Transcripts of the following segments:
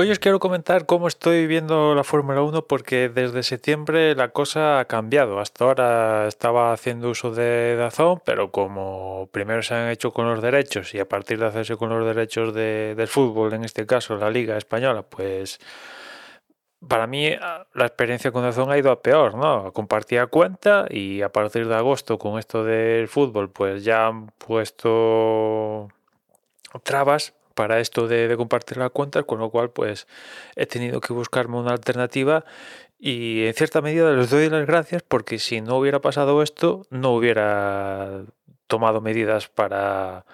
Hoy os quiero comentar cómo estoy viendo la Fórmula 1 porque desde septiembre la cosa ha cambiado. Hasta ahora estaba haciendo uso de Dazón, pero como primero se han hecho con los derechos y a partir de hacerse con los derechos de, del fútbol, en este caso la Liga Española, pues para mí la experiencia con Dazón ha ido a peor, ¿no? Compartía cuenta y a partir de agosto con esto del fútbol, pues ya han puesto trabas para esto de, compartir la cuenta, con lo cual pues he tenido que buscarme una alternativa y en cierta medida les doy las gracias porque si no hubiera pasado esto no hubiera tomado medidas para,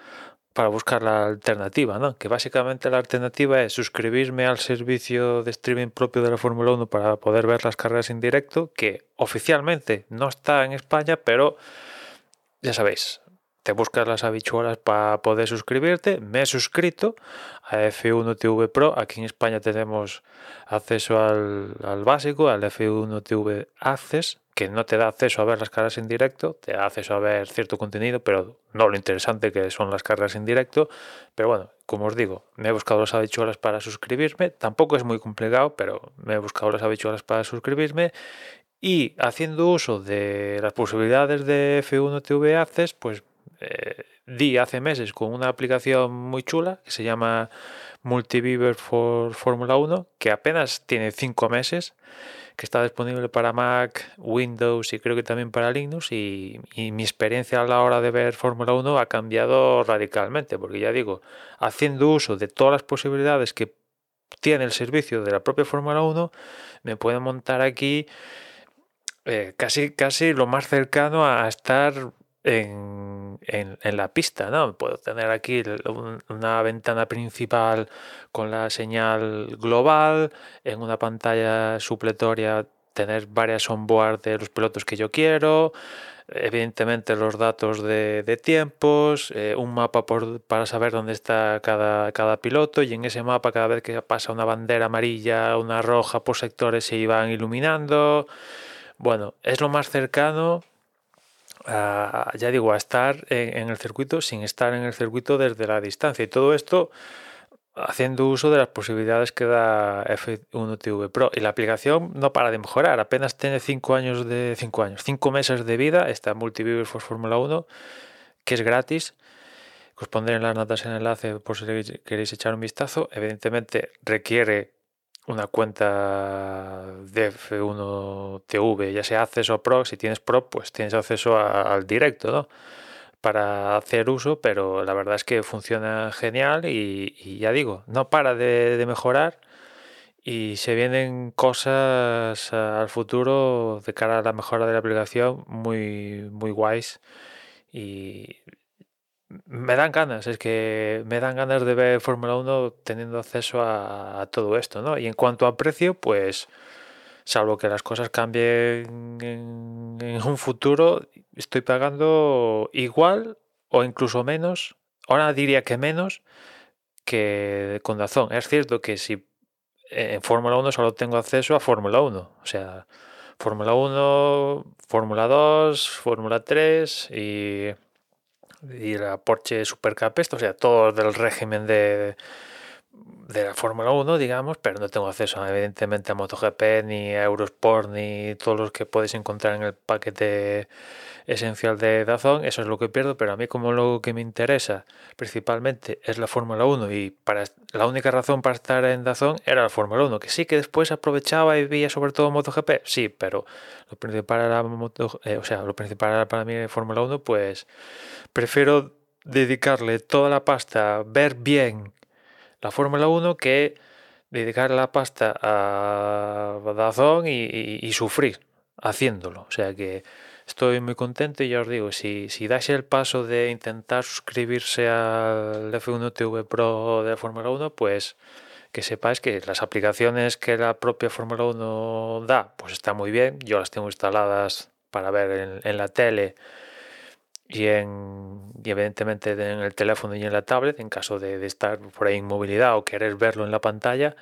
para buscar la alternativa, ¿no? Que básicamente la alternativa es suscribirme al servicio de streaming propio de la Fórmula 1 para poder ver las carreras en directo, que oficialmente no está en España, pero ya sabéis, te buscas las habichuelas para poder suscribirte. Me he suscrito a F1 TV Pro. Aquí en España tenemos acceso al, básico, al F1 TV Access, que no te da acceso a ver las carreras en directo, te da acceso a ver cierto contenido, pero no lo interesante que son las carreras en directo. Pero bueno, como os digo, me he buscado las habichuelas para suscribirme. Tampoco es muy complicado, pero me he buscado las habichuelas para suscribirme. Y haciendo uso de las posibilidades de F1 TV Access, pues eh, di hace meses con una aplicación muy chula que se llama Multiviewer for Fórmula 1, que apenas tiene 5 meses, que está disponible para Mac, Windows y creo que también para Linux. Y, y mi experiencia a la hora de ver Fórmula 1 ha cambiado radicalmente, porque ya digo, haciendo uso de todas las posibilidades que tiene el servicio de la propia Fórmula 1, me puedo montar aquí eh, casi, casi lo más cercano a estar en, la pista, ¿no? Puedo tener aquí una ventana principal con la señal global, en una pantalla supletoria tener varias onboard de los pilotos que yo quiero, evidentemente los datos de, tiempos, eh, un mapa por, para saber dónde está cada, cada piloto y en ese mapa cada vez que pasa una bandera amarilla, una roja por sectores se iban iluminando. Bueno, es lo más cercano ya digo, a estar en, el circuito sin estar en el circuito desde la distancia. Y todo esto haciendo uso de las posibilidades que da F1 TV Pro. Y la aplicación no para de mejorar, apenas tiene 5 años de 5 años, 5 meses de vida, esta Multiviewer for Fórmula 1, que es gratis. Os pondré en las notas el enlace por si queréis echar un vistazo. Evidentemente requiere una cuenta de F1 TV, ya sea acceso Pro, si tienes Pro, pues tienes acceso al directo, ¿no? Para hacer uso, pero la verdad es que funciona genial y, ya digo, no para de, mejorar y se vienen cosas al futuro de cara a la mejora de la aplicación muy, muy guays y me dan ganas, es que me dan ganas de ver Fórmula 1 teniendo acceso a, todo esto, ¿no? Y en cuanto a precio, pues salvo que las cosas cambien en, un futuro, estoy pagando igual o incluso menos, ahora diría que menos que con Dazón. Es cierto que si en Fórmula 1 solo tengo acceso a Fórmula 1, o sea, Fórmula 1, Fórmula 2, Fórmula 3 y y la Porsche Supercup, esto, o sea, todo del régimen de, de la Fórmula 1, digamos, pero no tengo acceso evidentemente a MotoGP, ni a Eurosport, ni todos los que podéis encontrar en el paquete esencial de Dazón, eso es lo que pierdo, pero a mí como lo que me interesa principalmente es la Fórmula 1 y para la única razón para estar en Dazón era la Fórmula 1, que sí que después aprovechaba y veía sobre todo MotoGP, sí, pero lo principal era Moto, eh, o sea, lo principal para mí Fórmula 1, pues prefiero dedicarle toda la pasta ver bien la Fórmula 1 que dedicar la pasta a Dazón y sufrir haciéndolo, o sea que estoy muy contento y ya os digo, si, si dais el paso de intentar suscribirse al F1 TV Pro de Fórmula 1, pues que sepáis que las aplicaciones que la propia Fórmula 1 da, pues está muy bien. Yo las tengo instaladas para ver en, la tele y, en, y evidentemente en el teléfono y en la tablet, en caso de, estar por ahí en movilidad o querer verlo en la pantalla.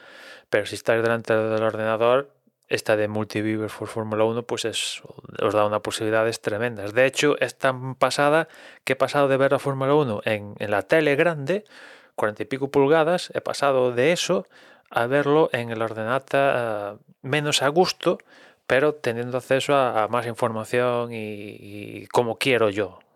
Pero si estáis delante del ordenador, esta de Multiviewer for Fórmula 1 pues es, os da unas posibilidades tremendas. De hecho, es tan pasada que he pasado de ver la Fórmula 1 en, en, la tele grande, cuarenta y pico pulgadas, he pasado de eso a verlo en el ordenata menos a gusto, pero teniendo acceso a, más información y, como quiero yo.